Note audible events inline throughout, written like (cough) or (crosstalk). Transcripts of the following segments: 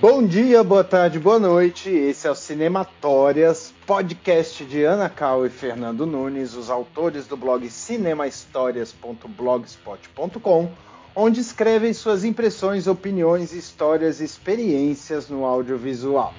Bom dia, boa tarde, boa noite. Esse é o Cinematórias, podcast de Ana Cal e Fernando Nunes, os autores do blog cinemahistórias.blogspot.com, onde escrevem suas impressões, opiniões, histórias e experiências no audiovisual.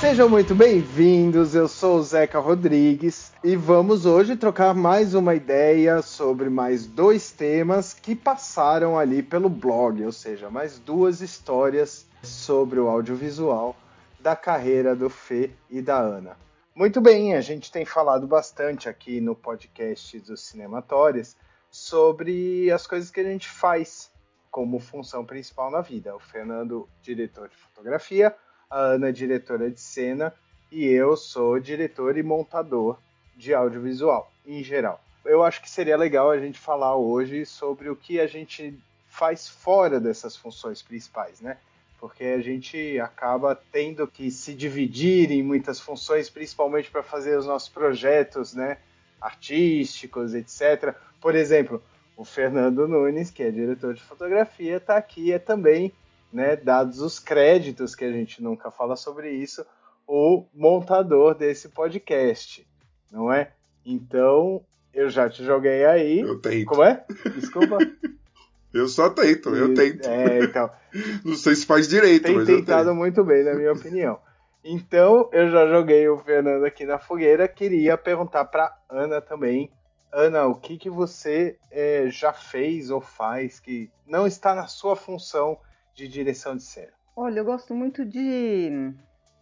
Sejam muito bem-vindos, eu sou o Zeca Rodrigues e vamos hoje trocar mais uma ideia sobre mais dois temas que passaram ali pelo blog, ou seja, mais duas histórias sobre o audiovisual da carreira do Fê e da Ana. Muito bem, a gente tem falado bastante aqui no podcast dos Cinematórios sobre as coisas que a gente faz como função principal na vida. O Fernando, diretor de fotografia, a Ana é diretora de cena e eu sou diretor e montador de audiovisual em geral. Eu acho que seria legal a gente falar hoje sobre o que a gente faz fora dessas funções principais, né? Porque a gente acaba tendo que se dividir em muitas funções, principalmente para fazer os nossos projetos, né? Artísticos, etc. Por exemplo, o Fernando Nunes, que é diretor de fotografia, está aqui, é também né, dados os créditos, que a gente nunca fala sobre isso, o montador desse podcast, não é? Então, eu já te joguei aí. Eu tento. Como é? Desculpa. (laughs) eu só tento, eu tento. É, então. (laughs) Não sei se faz direito, tem mas tentado muito bem, na minha opinião. Então, eu já joguei o Fernando aqui na fogueira. Queria perguntar para Ana também. Ana, o que, que você é, já fez ou faz que não está na sua função de direção de cena? Olha, eu gosto muito de,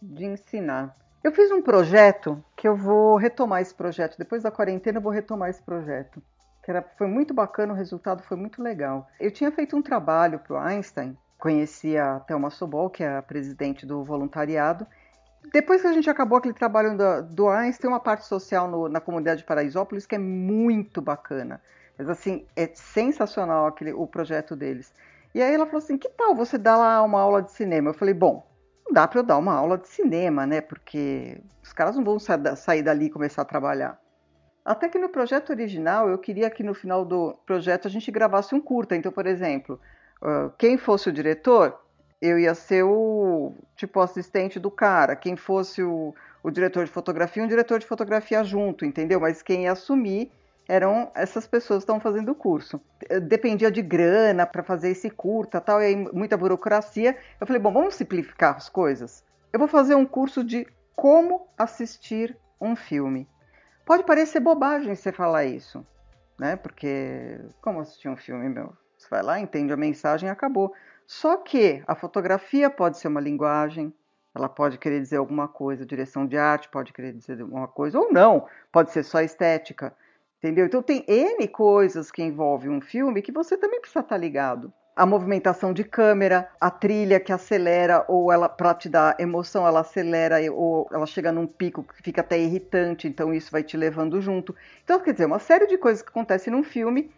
de ensinar. Eu fiz um projeto que eu vou retomar esse projeto. Depois da quarentena, eu vou retomar esse projeto. Que era, foi muito bacana, o resultado foi muito legal. Eu tinha feito um trabalho para o Einstein, conheci a Thelma Sobol, que é a presidente do voluntariado. Depois que a gente acabou aquele trabalho do, do Einstein, tem uma parte social no, na comunidade de Paraisópolis que é muito bacana. Mas assim, é sensacional aquele, o projeto deles. E aí ela falou assim: que tal você dar lá uma aula de cinema? Eu falei: bom, não dá para eu dar uma aula de cinema, né? Porque os caras não vão sair dali e começar a trabalhar. Até que no projeto original eu queria que no final do projeto a gente gravasse um curta. Então, por exemplo, quem fosse o diretor, eu ia ser o tipo assistente do cara. Quem fosse o, o diretor de fotografia, um diretor de fotografia junto, entendeu? Mas quem ia assumir eram essas pessoas que estão fazendo o curso. Dependia de grana para fazer esse curta, tal, e aí muita burocracia. Eu falei, bom, vamos simplificar as coisas. Eu vou fazer um curso de como assistir um filme. Pode parecer bobagem você falar isso, né? Porque como assistir um filme, meu? Você vai lá, entende a mensagem acabou. Só que a fotografia pode ser uma linguagem, ela pode querer dizer alguma coisa, direção de arte pode querer dizer alguma coisa, ou não, pode ser só estética. Entendeu? Então tem N coisas que envolvem um filme que você também precisa estar ligado. A movimentação de câmera, a trilha que acelera, ou ela, para te dar emoção, ela acelera, ou ela chega num pico que fica até irritante, então isso vai te levando junto. Então, quer dizer, uma série de coisas que acontecem num filme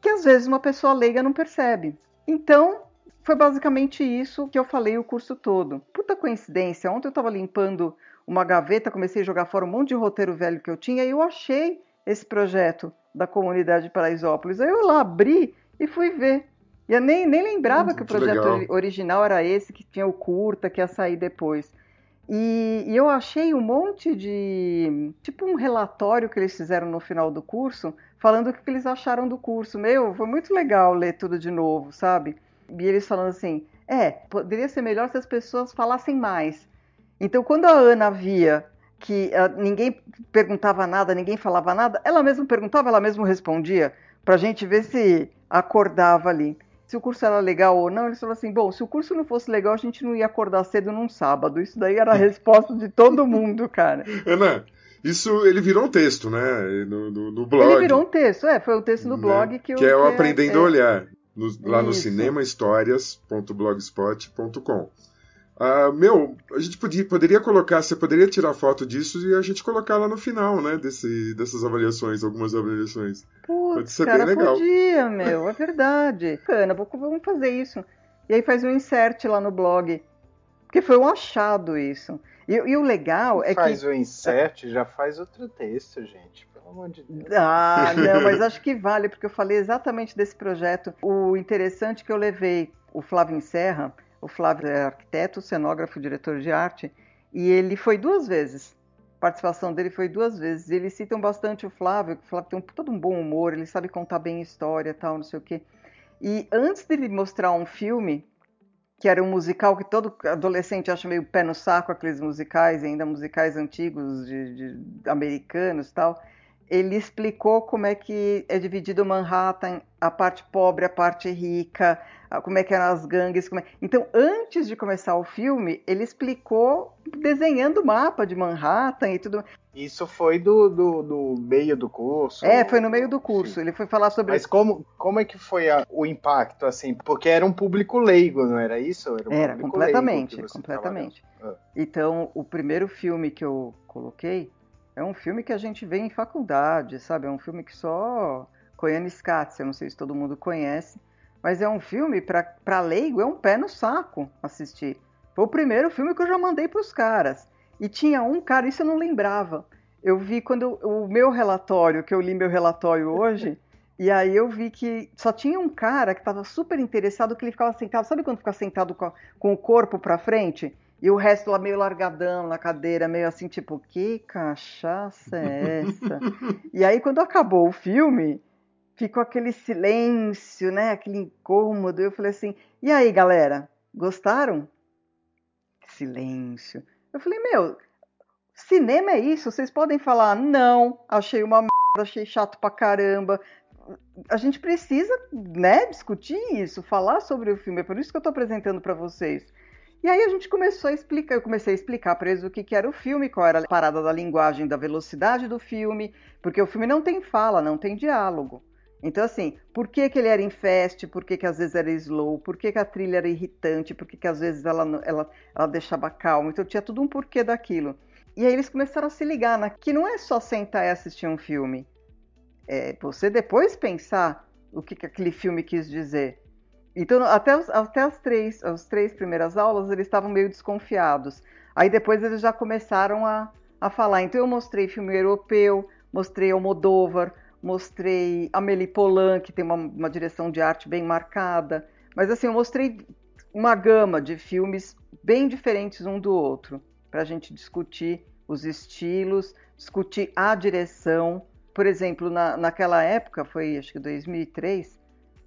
que às vezes uma pessoa leiga não percebe. Então, foi basicamente isso que eu falei o curso todo. Puta coincidência, ontem eu estava limpando uma gaveta, comecei a jogar fora um monte de roteiro velho que eu tinha e eu achei esse projeto da comunidade de Paraisópolis. Aí eu lá abri e fui ver. E eu nem, nem lembrava hum, que o projeto legal. original era esse, que tinha o curta, que ia sair depois. E, e, eu achei um monte de. Tipo um relatório que eles fizeram no final do curso, falando o que eles acharam do curso. Meu, foi muito legal ler tudo de novo, sabe? E eles falando assim: é, poderia ser melhor se as pessoas falassem mais. Então, quando a Ana via que uh, ninguém perguntava nada, ninguém falava nada, ela mesma perguntava, ela mesma respondia, para a gente ver se acordava ali. Se o curso era legal ou não, eles falaram assim: bom, se o curso não fosse legal, a gente não ia acordar cedo num sábado. Isso daí era a (laughs) resposta de todo mundo, cara. Ana, isso ele virou um texto, né? No, no, no blog. Ele virou um texto, é, foi o texto do né? blog que eu. Que é o Aprendendo é, a Olhar, no, lá isso. no cinemahistórias.blogspot.com. Uh, meu, a gente podia, poderia colocar, você poderia tirar foto disso e a gente colocar lá no final, né? Desse, dessas avaliações, algumas avaliações. Putz, Pode ser cara, bem legal. podia, meu, é verdade. Ana, vamos fazer isso. E aí faz um insert lá no blog. Porque foi um achado isso. E, e o legal é faz que. Faz o insert, já faz outro texto, gente. pelo amor de Deus. Ah, (laughs) não, mas acho que vale, porque eu falei exatamente desse projeto. O interessante é que eu levei o Flávio Serra, o Flávio é arquiteto, cenógrafo, diretor de arte, e ele foi duas vezes. A participação dele foi duas vezes. Eles citam bastante o Flávio, o Flávio tem um, todo um bom humor, ele sabe contar bem história tal, não sei o quê. E antes dele mostrar um filme, que era um musical que todo adolescente acha meio pé no saco, aqueles musicais, ainda musicais antigos de, de americanos tal, ele explicou como é que é dividido Manhattan, a parte pobre, a parte rica, como é que eram as gangues. É... Então, antes de começar o filme, ele explicou desenhando o mapa de Manhattan e tudo. Isso foi do, do, do meio do curso? É, foi no meio do curso. Sim. Ele foi falar sobre. Mas como, como é que foi a, o impacto, assim? Porque era um público leigo, não era isso? Era, um era completamente, completamente. Ah. Então, o primeiro filme que eu coloquei é um filme que a gente vê em faculdade, sabe? É um filme que só Koyane Skatz, eu não sei se todo mundo conhece, mas é um filme, para leigo, é um pé no saco assistir. Foi o primeiro filme que eu já mandei para os caras. E tinha um cara, isso eu não lembrava. Eu vi quando o meu relatório, que eu li meu relatório hoje, (laughs) e aí eu vi que só tinha um cara que estava super interessado, que ele ficava sentado, sabe quando fica sentado com, a, com o corpo para frente? E o resto lá meio largadão na cadeira, meio assim, tipo, que cachaça é essa? (laughs) e aí quando acabou o filme, ficou aquele silêncio, né? Aquele incômodo. Eu falei assim: e aí, galera, gostaram? Silêncio. Eu falei: meu, cinema é isso? Vocês podem falar, não, achei uma merda, achei chato pra caramba. A gente precisa, né, discutir isso, falar sobre o filme. É por isso que eu tô apresentando para vocês. E aí a gente começou a explicar, eu comecei a explicar para eles o que, que era o filme, qual era a parada da linguagem, da velocidade do filme, porque o filme não tem fala, não tem diálogo. Então, assim, por que, que ele era em fast, por que, que às vezes era slow, por que, que a trilha era irritante, por que, que às vezes ela, ela, ela deixava calmo. Então, tinha tudo um porquê daquilo. E aí eles começaram a se ligar na, que não é só sentar e assistir um filme. É você depois pensar o que, que aquele filme quis dizer. Então, até, os, até as, três, as três primeiras aulas, eles estavam meio desconfiados. Aí depois eles já começaram a, a falar. Então, eu mostrei filme europeu, mostrei Almodóvar, mostrei Amélie Poulain, que tem uma, uma direção de arte bem marcada. Mas assim, eu mostrei uma gama de filmes bem diferentes um do outro, para a gente discutir os estilos, discutir a direção. Por exemplo, na, naquela época, foi acho que 2003,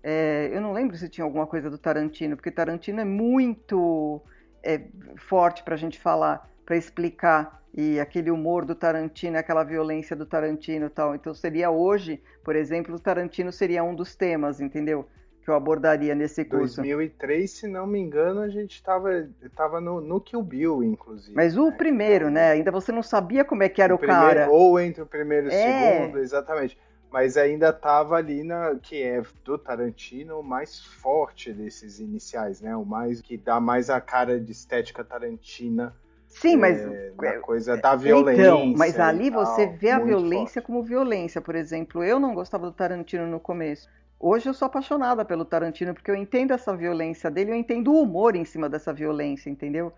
é, eu não lembro se tinha alguma coisa do Tarantino, porque Tarantino é muito é, forte para a gente falar, para explicar e aquele humor do Tarantino, aquela violência do Tarantino e tal. Então seria hoje, por exemplo, o Tarantino seria um dos temas, entendeu? Que eu abordaria nesse curso. 2003, se não me engano, a gente estava tava no, no Kill Bill, inclusive. Mas o né? primeiro, né? Ainda você não sabia como é que era o, o primeiro, cara. Ou entre o primeiro e o é. segundo, exatamente. Mas ainda estava ali na que é do Tarantino o mais forte desses iniciais, né? O mais que dá mais a cara de estética tarantina Sim, mas. É, é, coisa da violência. Então, mas ali você vê a violência forte. como violência. Por exemplo, eu não gostava do Tarantino no começo. Hoje eu sou apaixonada pelo Tarantino porque eu entendo essa violência dele, eu entendo o humor em cima dessa violência, entendeu?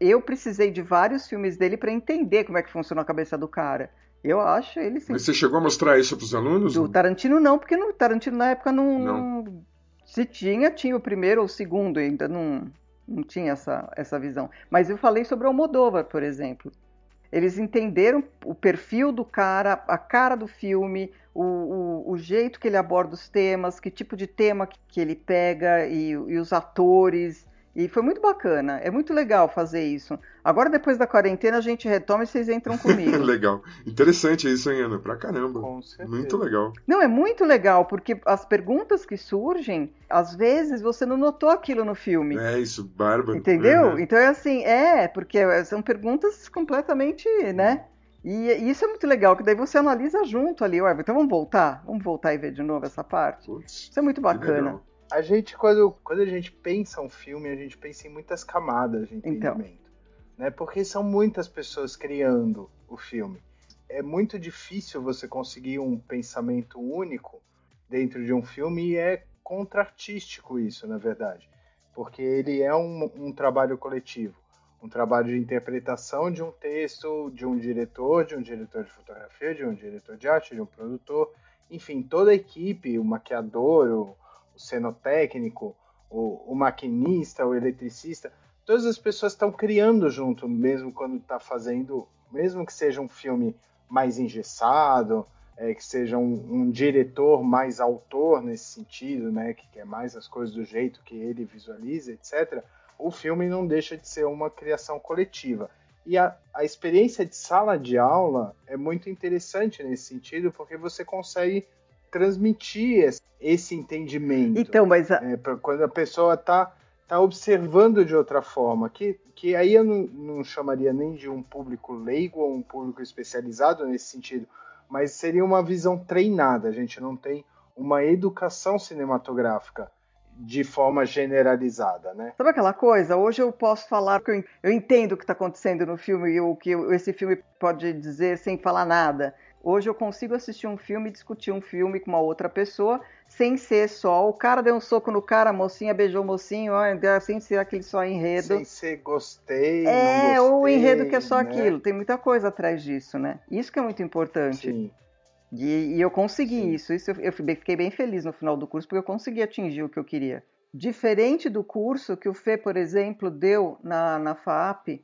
Eu precisei de vários filmes dele para entender como é que funciona a cabeça do cara. Eu acho ele sim. Mas você chegou a mostrar isso para os alunos? Do Tarantino não, porque no Tarantino na época não, não. Se tinha, tinha o primeiro ou o segundo, ainda não não tinha essa, essa visão. Mas eu falei sobre o Almodóvar, por exemplo. Eles entenderam o perfil do cara, a cara do filme, o, o, o jeito que ele aborda os temas, que tipo de tema que, que ele pega e, e os atores. E foi muito bacana, é muito legal fazer isso. Agora, depois da quarentena, a gente retoma e vocês entram (laughs) comigo. legal. Interessante isso, hein, Ana? Pra caramba. Com certeza. Muito legal. Não, é muito legal, porque as perguntas que surgem, às vezes você não notou aquilo no filme. É, isso, bárbaro. Entendeu? Uhum. Então é assim, é, porque são perguntas completamente, né? E, e, isso é muito legal, que daí você analisa junto ali. Ué, então vamos voltar? Vamos voltar e ver de novo essa parte? Puts, isso é muito bacana a gente, quando, quando a gente pensa um filme, a gente pensa em muitas camadas de então. entendimento. Então. Né? Porque são muitas pessoas criando o filme. É muito difícil você conseguir um pensamento único dentro de um filme e é contra-artístico isso, na verdade. Porque ele é um, um trabalho coletivo. um trabalho de interpretação de um texto, de um diretor, de um diretor de fotografia, de um diretor de arte, de um produtor, enfim, toda a equipe, o maquiador, o, o cenotécnico, o, o maquinista, o eletricista, todas as pessoas estão criando junto, mesmo quando está fazendo, mesmo que seja um filme mais engessado, é, que seja um, um, diretor mais autor nesse sentido, né, que quer mais as coisas do jeito que ele visualiza, etc o filme não deixa de ser uma criação coletiva. E a, a experiência de sala de aula é muito interessante nesse sentido, porque você consegue transmitir esse entendimento. Então, mas a... é, quando a pessoa está tá observando de outra forma, que, que aí eu não, não chamaria nem de um público leigo ou um público especializado nesse sentido, mas seria uma visão treinada. A gente não tem uma educação cinematográfica de forma generalizada, né? Sabe aquela coisa? Hoje eu posso falar que eu, eu entendo o que está acontecendo no filme e o que esse filme pode dizer sem falar nada. Hoje eu consigo assistir um filme e discutir um filme com uma outra pessoa sem ser só o cara deu um soco no cara, a mocinha beijou o mocinho, sem ser aquele só enredo. Sem ser gostei, É, gostei, ou o enredo que é só né? aquilo. Tem muita coisa atrás disso, né? Isso que é muito importante. Sim. E, e eu consegui Sim. isso. isso eu, eu fiquei bem feliz no final do curso, porque eu consegui atingir o que eu queria. Diferente do curso que o Fê, por exemplo, deu na, na FAP,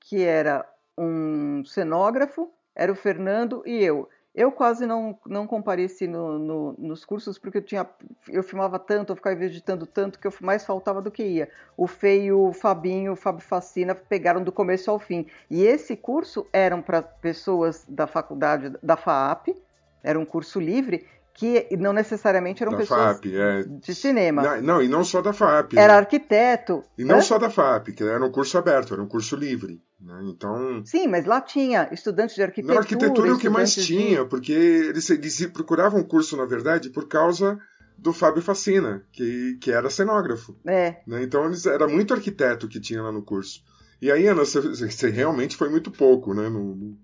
que era um cenógrafo, era o Fernando e eu. Eu quase não, não compareci no, no, nos cursos porque eu tinha eu filmava tanto, eu ficava vegetando tanto que eu mais faltava do que ia. O e o Fabinho, o Fábio Facina pegaram do começo ao fim. E esse curso eram para pessoas da faculdade da FAP, era um curso livre que não necessariamente eram da pessoas FAP, é. de cinema. Não, não, e não só da FAP. Era arquiteto. E não né? só da FAP, que era um curso aberto, era um curso livre. Né? Então. Sim, mas lá tinha estudantes de arquitetura. Não, arquitetura é o que mais de- tinha, porque eles, eles procuravam um curso, na verdade, por causa do Fábio Facina, que, que era cenógrafo. É, né? Então eles, era muito arquiteto que tinha lá no curso. E aí, Ana, você, você realmente foi muito pouco, né? No-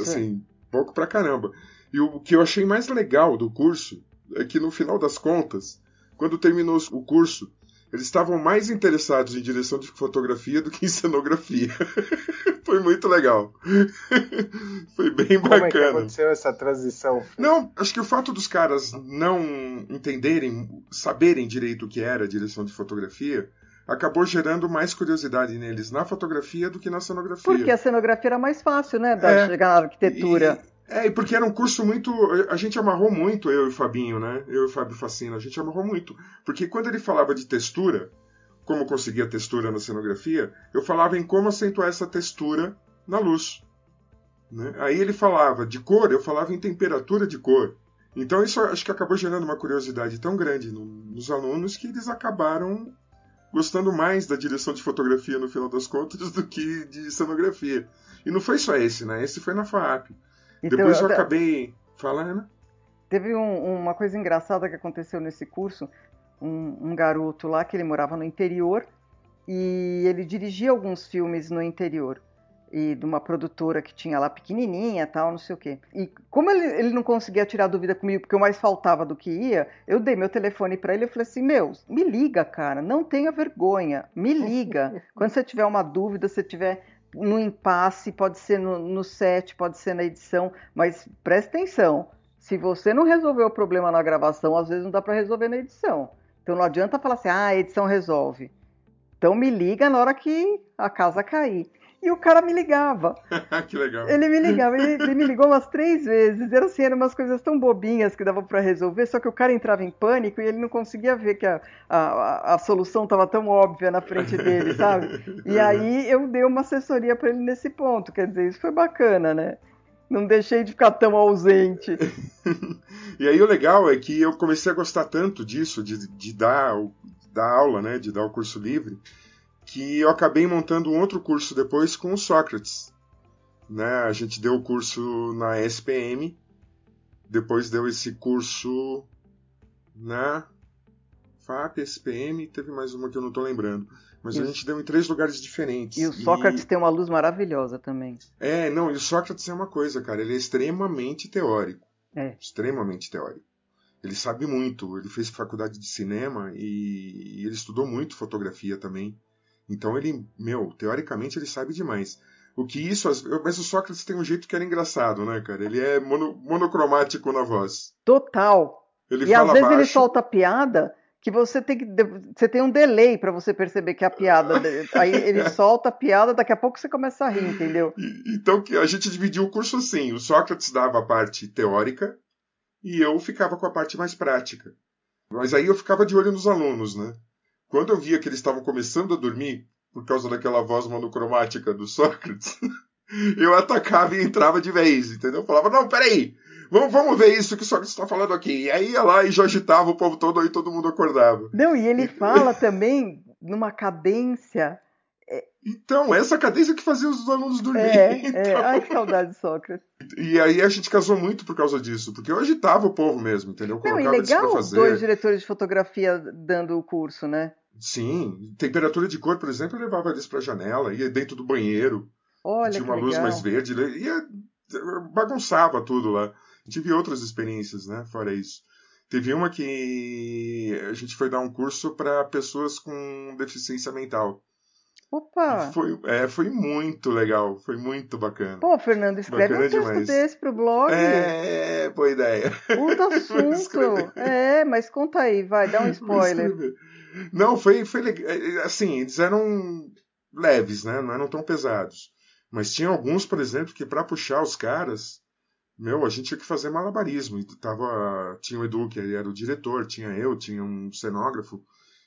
assim, pouco pra caramba. E o que eu achei mais legal do curso é que no final das contas, quando terminou o curso, eles estavam mais interessados em direção de fotografia do que em cenografia. (laughs) Foi muito legal. (laughs) Foi bem Como é que bacana. aconteceu essa transição? Não, acho que o fato dos caras não entenderem, saberem direito o que era a direção de fotografia, acabou gerando mais curiosidade neles na fotografia do que na cenografia. porque a cenografia era mais fácil, né? Da É. chegar na arquitetura. É, e porque era um curso muito. A gente amarrou muito, eu e o Fabinho, né? Eu e o Fábio Facina, a gente amarrou muito. Porque quando ele falava de textura, como conseguir a textura na cenografia, eu falava em como acentuar essa textura na luz. né? Aí ele falava de cor, eu falava em temperatura de cor. Então isso acho que acabou gerando uma curiosidade tão grande no- nos alunos que eles acabaram gostando mais da direção de fotografia no final das contas (laughs) do que de cenografia. E não foi só esse, né? Esse foi na FAP. Então, Depois eu até- acabei falando. Teve um- uma coisa engraçada que aconteceu nesse curso. Um, um garoto lá que ele morava no interior e ele dirigia alguns filmes no interior e de uma produtora que tinha lá pequenininha tal, não sei o quê. E como ele, ele não conseguia tirar dúvida comigo, porque eu mais faltava do que ia, eu dei meu telefone para ele e falei assim: Meu, me liga, cara, não tenha vergonha, me liga. (laughs) Quando você tiver uma dúvida, você tiver no impasse, pode ser no, no set, pode ser na edição, mas presta atenção. Se você não resolver o problema na gravação, às vezes não dá para resolver na edição. Então não adianta falar assim, ah, a edição resolve. Então me liga na hora que a casa cair. E o cara me ligava. (laughs) que legal. Ele me ligava, ele, ele me ligou umas três vezes. Era assim, eram umas coisas tão bobinhas que dava para resolver, só que o cara entrava em pânico e ele não conseguia ver que a, a, a solução estava tão óbvia na frente dele, (laughs) sabe? E aí eu dei uma assessoria para ele nesse ponto. Quer dizer, isso foi bacana, né? Não deixei de ficar tão ausente. (laughs) e aí o legal é que eu comecei a gostar tanto disso, de, de dar, o- dar aula, né? De dar o curso livre, que eu acabei montando um outro curso depois com o Sócrates. Né? A gente deu o curso na SPM, depois deu esse curso na FAP, SPM, teve mais uma que eu não estou lembrando. Mas E a gente deu em três lugares diferentes. E o Sócrates tem uma luz maravilhosa também. É, não, e o Sócrates é uma coisa, cara, ele é extremamente teórico. É. Extremamente teórico. Ele sabe muito, ele fez faculdade de cinema e, e ele estudou muito fotografia também. Então ele, meu, teoricamente ele sabe demais. O que isso. Mas o Sócrates tem um jeito que era engraçado, né, cara? Ele é mono, monocromático na voz. Total. Ele e às vezes baixo. ele solta piada que você tem que você tem um delay para você perceber que a piada aí ele (laughs) solta a piada daqui a pouco você começa a rir entendeu então que a gente dividiu o curso assim o Sócrates dava a parte teórica e eu ficava com a parte mais prática mas aí eu ficava de olho nos alunos né quando eu via que eles estavam começando a dormir por causa daquela voz monocromática do Sócrates (laughs) eu atacava e entrava de vez entendeu eu falava não peraí Vamos, vamos ver isso que o Sócrates está falando aqui. E aí ia lá e já agitava o povo todo, aí todo mundo acordava. Não, e ele fala também numa cadência. É, então, essa cadência que fazia os alunos dormirem. É, então... é. Ai, que saudade de Sócrates. E aí a gente casou muito por causa disso, porque eu agitava o povo mesmo, entendeu? Eu Não, e legal os dois diretores de fotografia dando o curso, né? Sim, temperatura de cor, por exemplo, eu levava eles para a janela, ia dentro do banheiro, Olha tinha uma luz mais verde, ia bagunçava tudo lá. Tive outras experiências, né? Fora isso. Teve uma que a gente foi dar um curso para pessoas com deficiência mental. Opa! Foi, é, foi muito legal, foi muito bacana. Pô, Fernando, escreve bacana um texto demais. desse pro blog. É, boa ideia. Puta (laughs) assunto. é, mas conta aí, vai, dá um spoiler. Não, foi, foi legal. É, assim, eles eram leves, né? Não eram tão pesados. Mas tinha alguns, por exemplo, que para puxar os caras, meu, a gente tinha que fazer malabarismo. E tava, tinha o Edu, que era o diretor, tinha eu, tinha um cenógrafo.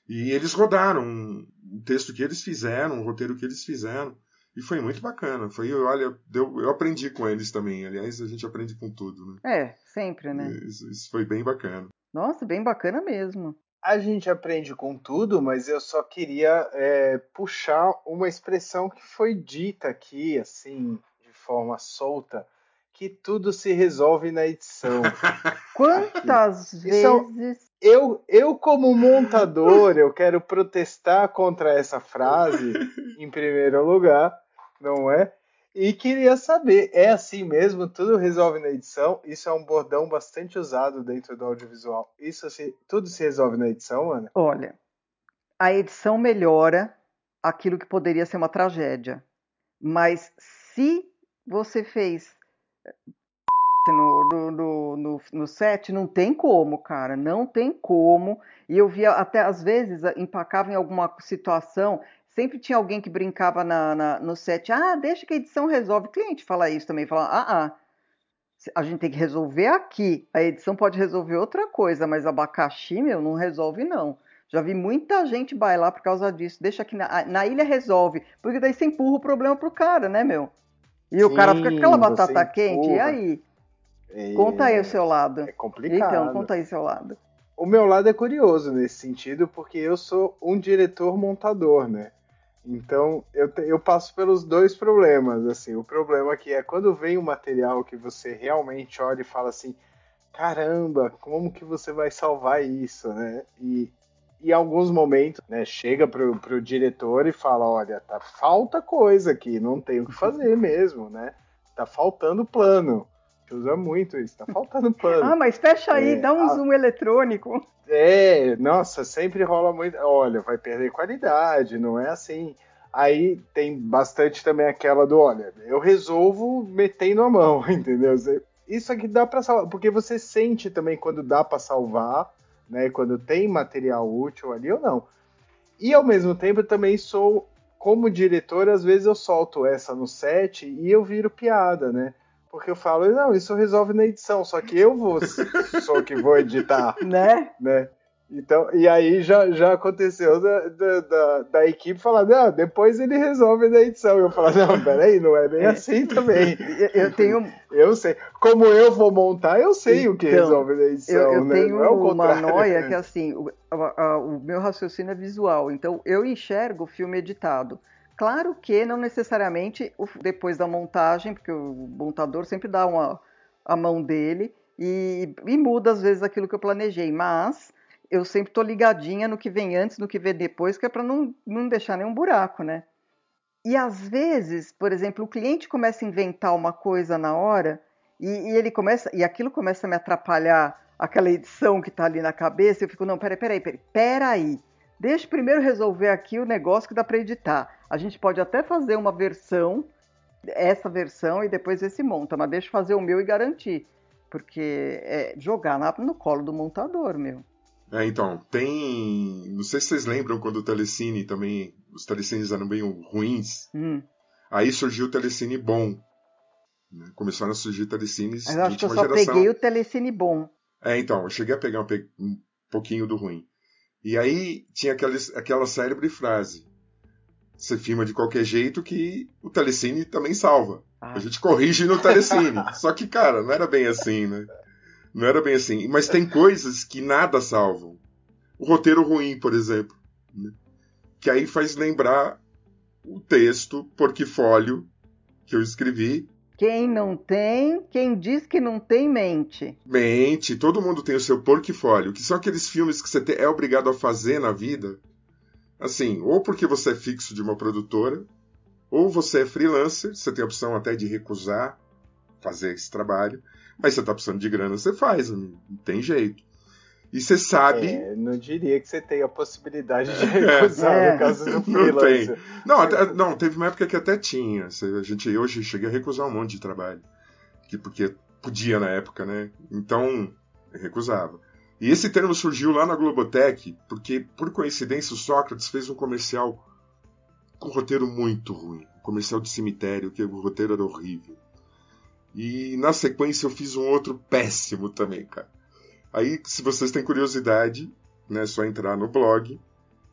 E eles rodaram um texto que eles fizeram, um roteiro que eles fizeram. E foi muito bacana. Foi, olha, deu, eu aprendi com eles também. Aliás, a gente aprende com tudo, né? É, sempre, né? Isso, isso foi bem bacana. Nossa, bem bacana mesmo. A gente aprende com tudo, mas eu só queria é, puxar uma expressão que foi dita aqui, assim, de forma solta, que tudo se resolve na edição. (laughs) Quantas (laughs) aqui. vezes? eu, eu, como montador, eu quero protestar contra essa frase, (laughs) em primeiro lugar, não é? E queria saber, é assim mesmo? Tudo resolve na edição? Isso é um bordão bastante usado dentro do audiovisual. Isso se, tudo se resolve na edição, Ana? Olha, a edição melhora aquilo que poderia ser uma tragédia. Mas se você fez no, no, no, no, set, não tem como, cara, não tem como. E eu via até às vezes empacava em alguma situação, sempre tinha alguém que brincava na, na, no set, ah, deixa que a edição resolve. O cliente fala isso também, fala, ah, ah, a gente tem que resolver aqui. A edição pode resolver outra coisa, mas abacaxi, meu, não resolve não. Já vi muita gente bailar por causa disso. Deixa que na, na ilha resolve, porque daí você empurra o problema pro cara, né, meu? E Sim, o cara fica com aquela batata quente, e aí? É, conta aí o seu lado. É complicado. Então, conta aí o seu lado. O meu lado é curioso nesse sentido, porque eu sou um diretor montador, né? Então eu, te, eu passo pelos dois problemas. Assim, o problema que é quando vem um material que você realmente olha e fala assim, caramba, como que você vai salvar isso, né? E em alguns momentos, né, chega pro, pro diretor e fala, olha, tá falta coisa aqui, não tem o que fazer mesmo, né? Tá faltando plano. Usa muito isso, tá faltando (laughs) plano. Ah, mas fecha aí, é, dá um a... zoom eletrônico. É, nossa, sempre rola muito. Olha, vai perder qualidade, não é assim. Aí tem bastante também aquela do, olha, eu resolvo metendo a mão, (laughs) entendeu? Isso aqui dá para salvar, porque você sente também quando dá para salvar né? Quando tem material útil ali ou não. E ao mesmo tempo eu também sou, como diretor, às vezes eu solto essa no set e eu viro piada, né? Porque eu falo, não, isso resolve na edição, só que eu vou, sou que vou editar. (laughs) Né? né? Então, e aí já, já aconteceu da, da, da, da equipe falar, não, depois ele resolve na edição. Eu falo, não, peraí, não é bem é. assim também. (laughs) Eu tenho. (laughs) Eu sei. Como eu vou montar, eu sei então, o que então, resolve na edição. Eu, eu né? tenho é uma noia que assim, o, a, a, o meu raciocínio é visual. Então eu enxergo o filme editado. Claro que não necessariamente depois da montagem, porque o montador sempre dá uma, a mão dele e, e muda às vezes aquilo que eu planejei, mas eu sempre tô ligadinha no que vem antes, no que vem depois, que é para não, não deixar nenhum buraco, né? E às vezes, por exemplo, o cliente começa a inventar uma coisa na hora e, e ele começa e aquilo começa a me atrapalhar aquela edição que está ali na cabeça. Eu fico não, peraí, peraí, peraí, peraí. Deixa primeiro resolver aqui o negócio que dá para editar. A gente pode até fazer uma versão, essa versão, e depois esse monta, mas deixa fazer o meu e garantir. Porque é jogar na, no colo do montador, meu. É, então, tem. Não sei se vocês lembram quando o Telecine também. Os telecines eram bem ruins. Hum. Aí surgiu o Telecine bom. Né? Começaram a surgir telecines. Mas eu acho que eu só geração. peguei o Telecine bom. É, então, eu cheguei a pegar um, pe... um pouquinho do ruim. E aí tinha aquela, aquela célebre frase. Você filma de qualquer jeito que o Telecine também salva. Ah. A gente corrige no Telecine. (laughs) Só que, cara, não era bem assim, né? Não era bem assim. Mas tem coisas que nada salvam. O roteiro ruim, por exemplo. né? Que aí faz lembrar o texto, portfólio, que eu escrevi. Quem não tem, quem diz que não tem, mente. Mente, todo mundo tem o seu portfólio, que são aqueles filmes que você é obrigado a fazer na vida. Assim, ou porque você é fixo de uma produtora, ou você é freelancer, você tem a opção até de recusar fazer esse trabalho, mas você tá precisando de grana, você faz, não não tem jeito. E você sabe. É, não diria que você tem a possibilidade de (laughs) recusar É. no caso do Não freelancer. Não, até- não, teve uma época que até tinha. A gente hoje cheguei a recusar um monte de trabalho. Que, porque podia na época, né? Então, recusava. E esse termo surgiu lá na Globotech, porque, por coincidência, o Sócrates fez um comercial com roteiro muito ruim. Um comercial de cemitério, que o roteiro era horrível. E na sequência eu fiz um outro péssimo também, cara. Aí, se vocês têm curiosidade, né, é só entrar no blog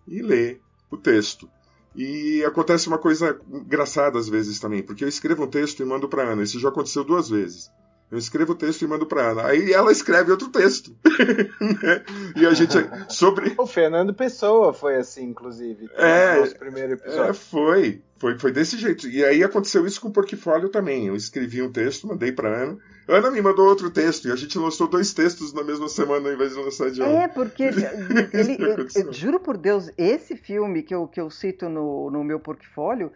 e ler o texto. E acontece uma coisa engraçada às vezes também, porque eu escrevo um texto e mando para Ana. Isso já aconteceu duas vezes. Eu escrevo o texto e mando para Ana. Aí ela escreve outro texto. (laughs) né? E a gente (laughs) sobre O Fernando Pessoa foi assim, inclusive. É, no nosso primeiro é, episódio. foi, foi, foi desse jeito. E aí aconteceu isso com o portfólio também. Eu escrevi um texto, mandei para Ana. Ana me mandou outro texto e a gente lançou dois textos na mesma semana ao invés de lançar de um. É, porque (laughs) ele, eu- eu juro por Deus, esse filme que eu, que eu cito no, no meu portfólio,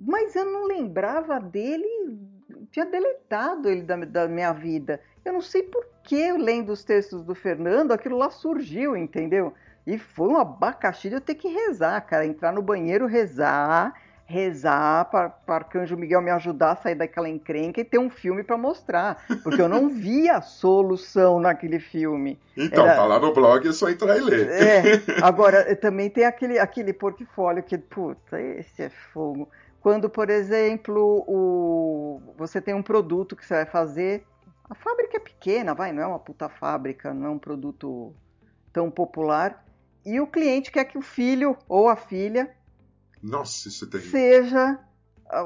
mas eu não lembrava dele, tinha deletado ele da, da minha vida. Eu não sei por que, lendo os textos do Fernando, aquilo lá surgiu, entendeu? E foi um abacaxi de eu ter que rezar, cara, entrar no banheiro, rezar, rezar para o Arcanjo Miguel me ajudar a sair daquela encrenca e ter um filme para mostrar, porque eu não (laughs) via solução naquele filme. Então, Era- tá lá no blog, é só entrar e ler. É, (laughs) agora também tem aquele, aquele portfólio que, puta, esse é fogo. Quando, por exemplo, o, você tem um produto que você vai fazer, a fábrica é pequena, vai, não é uma puta fábrica, não é um produto tão popular, e o cliente quer que o filho ou a filha Nossa, isso é seja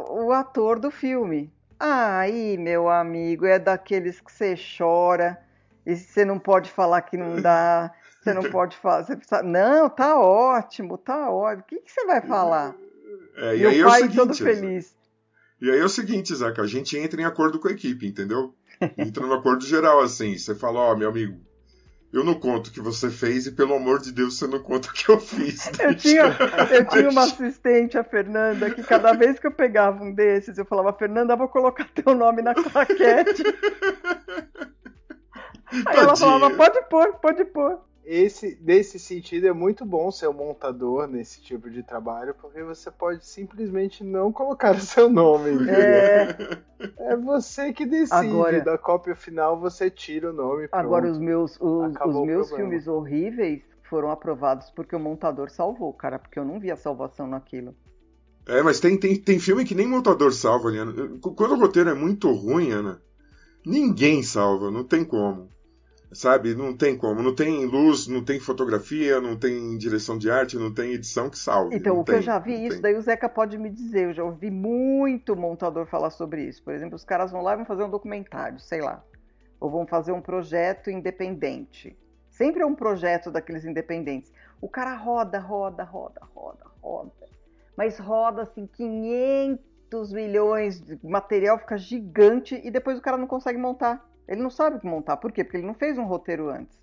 o ator do filme. Aí, meu amigo, é daqueles que você chora e você não pode falar que não dá, você não (laughs) pode falar, você precisa, não, tá ótimo, tá ótimo. O que, que você vai falar? É, e e aí o é o pai seguinte, todo feliz. E aí é o seguinte, Isaac, a gente entra em acordo com a equipe, entendeu? (laughs) Entra no acordo geral, assim. Você fala, ó, meu amigo, eu não conto o que você fez e pelo amor de Deus você não conta o que eu fiz. (laughs) Eu tinha, eu tinha uma assistente, a Fernanda, que cada (laughs) vez que eu pegava um desses, eu falava, Fernanda, vou colocar teu nome na claquete. Aí ela falava, Tadinha. pode pôr, pode pôr. Esse, nesse sentido, é muito bom ser um montador nesse tipo de trabalho, porque você pode simplesmente não colocar (laughs) o seu nome. entendeu? É, É você que decide. Agora- da cópia final, você tira o nome. Agora, pronto. os meus, os, os meus filmes horríveis foram aprovados porque o montador salvou, cara, porque eu não via salvação naquilo. É, mas tem, tem, tem filme que nem montador salva, Liana. Quando o roteiro é muito ruim, Ana, ninguém salva, não tem como. Sabe? Não tem como. Não tem luz, não tem fotografia, não tem direção de arte, não tem edição que salve. Então, o que eu tem, já vi isso, tem. daí o Zeca pode me dizer, eu já ouvi muito montador falar sobre isso. Por exemplo, os caras vão lá e vão fazer um documentário, sei lá. Ou vão fazer um projeto independente. Sempre é um projeto daqueles independentes. O cara roda, roda, roda, roda, roda. Mas roda assim 500 milhões, de material fica gigante e depois o cara não consegue montar. Ele não sabe o que montar. Por quê? Porque ele não fez um roteiro antes.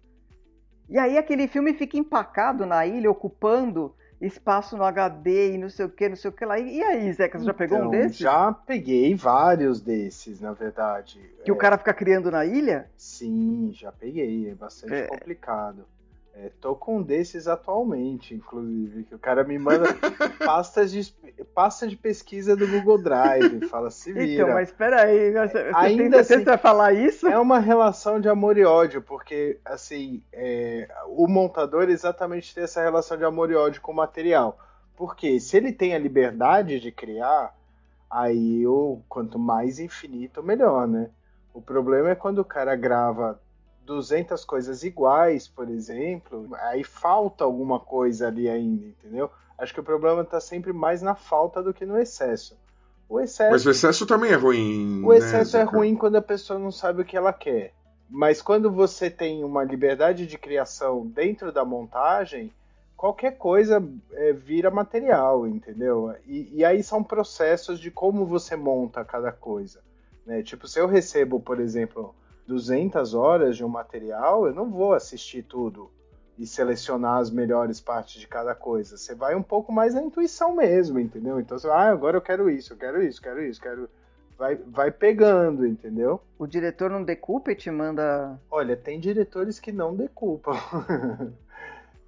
E aí aquele filme fica empacado na ilha, ocupando espaço no HD e não sei o que, não sei o que lá. E aí, Zeca, você já pegou um Então, desses? Já peguei vários desses, na verdade. Que o cara fica criando na ilha? Sim, já peguei. É bastante É. complicado. É, tô com um desses atualmente, inclusive, que o cara me manda (laughs) pastas de, pasta de pesquisa do Google Drive, fala, se então, vira. Então, mas peraí, você Ainda tem assim, vai falar isso? É uma relação de amor e ódio, porque, assim, é, o montador exatamente tem essa relação de amor e ódio com o material. Porque se ele tem a liberdade de criar, aí o quanto mais infinito, melhor, né? O problema é quando o cara grava 200 coisas iguais, por exemplo, aí falta alguma coisa ali ainda, entendeu? Acho que o problema está sempre mais na falta do que no excesso. O excesso. Mas o excesso também é ruim. O excesso né, é ruim quando a pessoa não sabe o que ela quer. Mas quando você tem uma liberdade de criação dentro da montagem, qualquer coisa é, vira material, entendeu? E, e, aí são processos de como você monta cada coisa. Né? Tipo, se eu recebo, por exemplo, 200 horas de um material, eu não vou assistir tudo e selecionar as melhores partes de cada coisa. Você vai um pouco mais na intuição mesmo, entendeu? Então você vai, ah, agora eu quero isso, eu quero isso, quero isso, quero. Vai, vai pegando, entendeu? O diretor não decupa e te manda. Olha, tem diretores que não decupam. (laughs)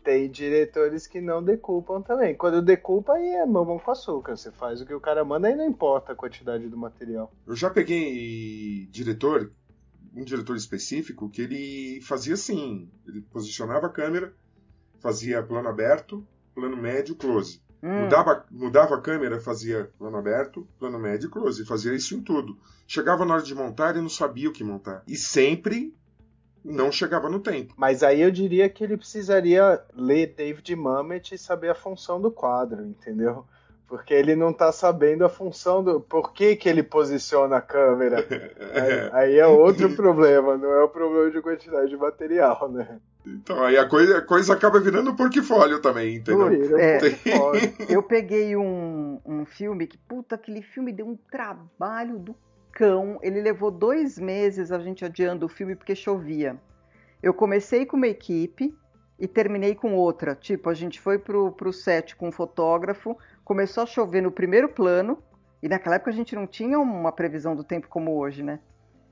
tem diretores que não decupam também. Quando decupa, aí é mamão com açúcar. Você faz o que o cara manda e não importa a quantidade do material. Eu já peguei diretor um diretor específico que ele fazia assim: ele posicionava a câmera, fazia plano aberto, plano médio, close. Hum. Mudava, mudava a câmera, fazia plano aberto, plano médio, close. Fazia isso em tudo. Chegava na hora de montar e não sabia o que montar. E sempre não chegava no tempo. Mas aí eu diria que ele precisaria ler David Mamet e saber a função do quadro, entendeu? Porque ele não tá sabendo a função do. Por que, que ele posiciona a câmera. Aí, (laughs) aí, é outro problema, não é o problema de quantidade de material, né? Então, aí a coisa, a coisa acaba virando portfólio também, entendeu? É, eu peguei um, um filme que, puta, aquele filme deu um trabalho do cão. Ele levou dois meses a gente adiando o filme porque chovia. Eu comecei com uma equipe e terminei com outra. Tipo, a gente foi pro, pro set com um fotógrafo, começou a chover no primeiro plano, e naquela época a gente não tinha uma previsão do tempo como hoje, né?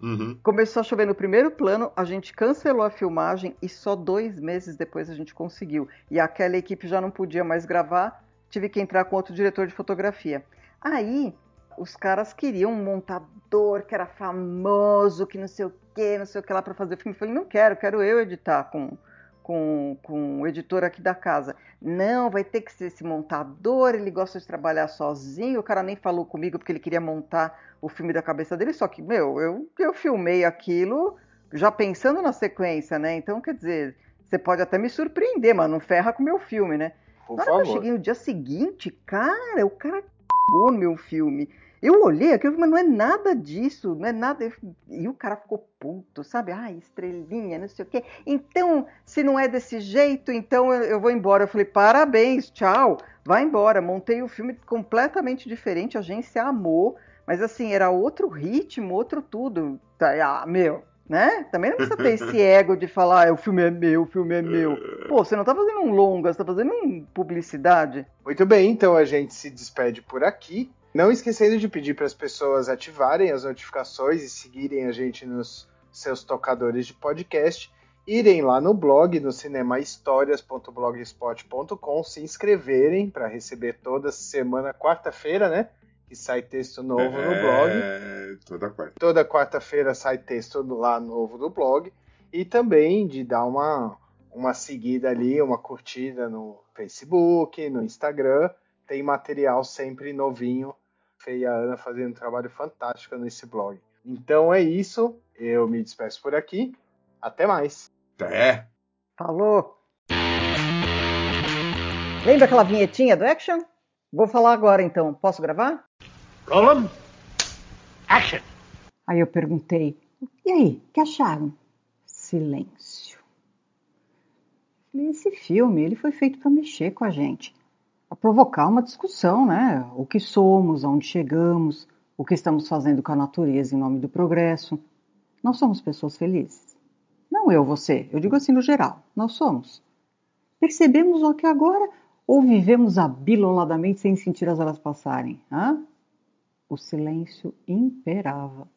Uhum. Começou a chover no primeiro plano, a gente cancelou a filmagem e só dois meses depois a gente conseguiu. E aquela equipe já não podia mais gravar, tive que entrar com outro diretor de fotografia. Aí os caras queriam um montador que era famoso, que não sei o que, não sei o que lá para fazer filme. Eu falei, não quero, quero eu editar com, com, com o editor aqui da casa. Não, vai ter que ser esse montador, ele gosta de trabalhar sozinho. O cara nem falou comigo porque ele queria montar o filme da cabeça dele. Só que, meu, eu, eu filmei aquilo já pensando na sequência, né? Então, quer dizer, você pode até me surpreender, mas não ferra com o meu filme, né? Por na hora favor. que eu cheguei no dia seguinte, cara, o cara cagou no meu filme. Eu olhei aquilo, mas não é nada disso, não é nada. E o cara ficou puto, sabe? Ah, estrelinha, não sei o quê. Então, se não é desse jeito, então eu, vou embora. Eu falei, parabéns, tchau, vai embora. Montei o filme completamente diferente, a agência amou, mas assim, era outro ritmo, outro tudo. Tá, ah, meu, né? Também não precisa ter esse (laughs) ego de falar, ah, o filme é meu, o filme é meu. Pô, você não tá fazendo um longa, você tá fazendo um publicidade. Muito bem, então a gente se despede por aqui. Não esquecendo de pedir para as pessoas ativarem as notificações e seguirem a gente nos seus tocadores de podcast, irem lá no blog, no cinemahistórias.blogspot.com, se inscreverem para receber toda semana, quarta-feira, né? Que sai texto novo é, no blog. Toda quarta. Toda quarta-feira sai texto lá novo no blog. E também de dar uma, uma seguida ali, uma curtida no Facebook, no Instagram tem material sempre novinho. Fê e a Ana fazendo um trabalho fantástico nesse blog. Então é isso. Eu me despeço por aqui. Até mais. Até. Falou. Lembra aquela vinhetinha do Action? Vou falar agora então. Posso gravar? Roland. Action. Aí eu perguntei: e aí, o que acharam? Silêncio. Esse filme ele foi feito para mexer com a gente a provocar uma discussão, né? O que somos, aonde chegamos, o que estamos fazendo com a natureza em nome do progresso. Nós somos pessoas felizes. Não eu, você, eu digo assim no geral, nós somos. Percebemos o que agora ou vivemos abiloladamente sem sentir as horas passarem? Hã? O silêncio imperava.